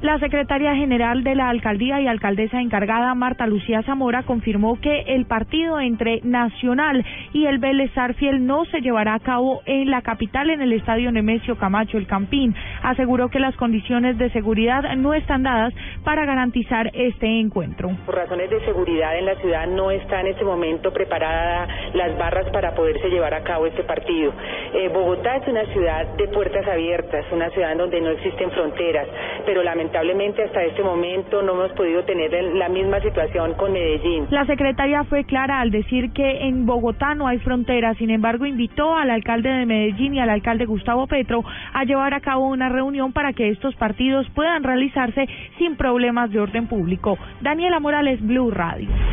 La secretaria general de la alcaldía y alcaldesa encargada, Marta Lucía Zamora, confirmó que el partido entre Nacional y el Vélez no se llevará a cabo en la capital, en el estadio Nemesio Camacho, el Campín. Aseguró que las condiciones de seguridad no están dadas para garantizar este encuentro. Por razones de seguridad en la ciudad no está en este momento preparada las barras para poderse llevar a cabo este partido. Eh, Bogotá es una ciudad de puertas abiertas, una ciudad donde no existen fronteras, pero lamentablemente hasta este momento no hemos podido tener la misma situación con Medellín. La secretaria fue clara al decir que en Bogotá no hay frontera, sin embargo invitó al alcalde de Medellín y al alcalde Gustavo Petro a llevar a cabo una reunión para que estos partidos puedan realizarse sin problemas de orden público. Daniela Morales, Blue Radio.